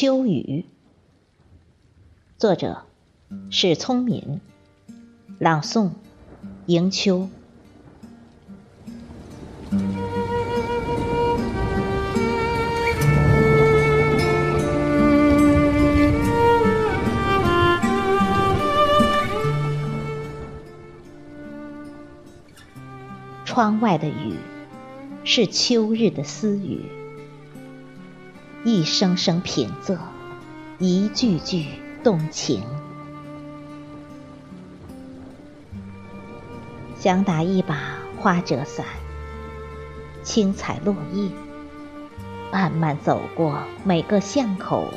秋雨，作者史聪敏，朗诵迎秋。窗外的雨，是秋日的私语，一声声品仄，一句句动情。想打一把花折伞，轻踩落叶，慢慢走过每个巷口，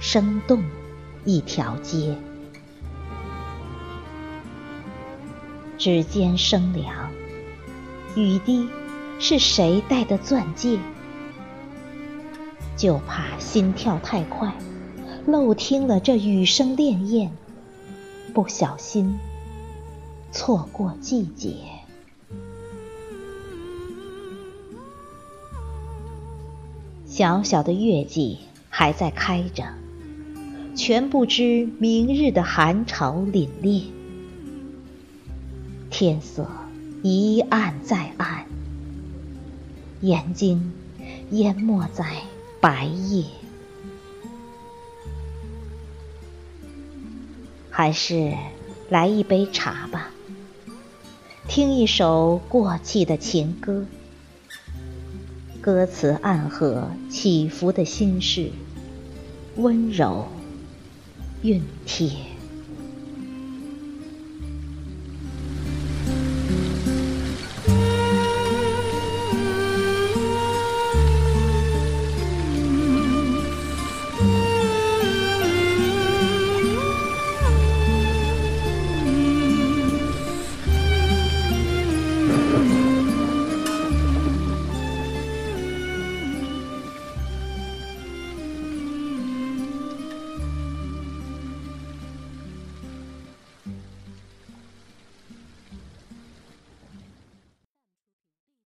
生动一条街。指尖生凉。雨滴是谁戴的钻戒？就怕心跳太快，漏听了这雨声潋滟，不小心错过季节。小小的月季还在开着，全不知明日的寒潮凛冽，天色。一暗再暗，眼睛淹没在白夜，还是来一杯茶吧，听一首过气的情歌，歌词暗合起伏的心事，温柔熨帖。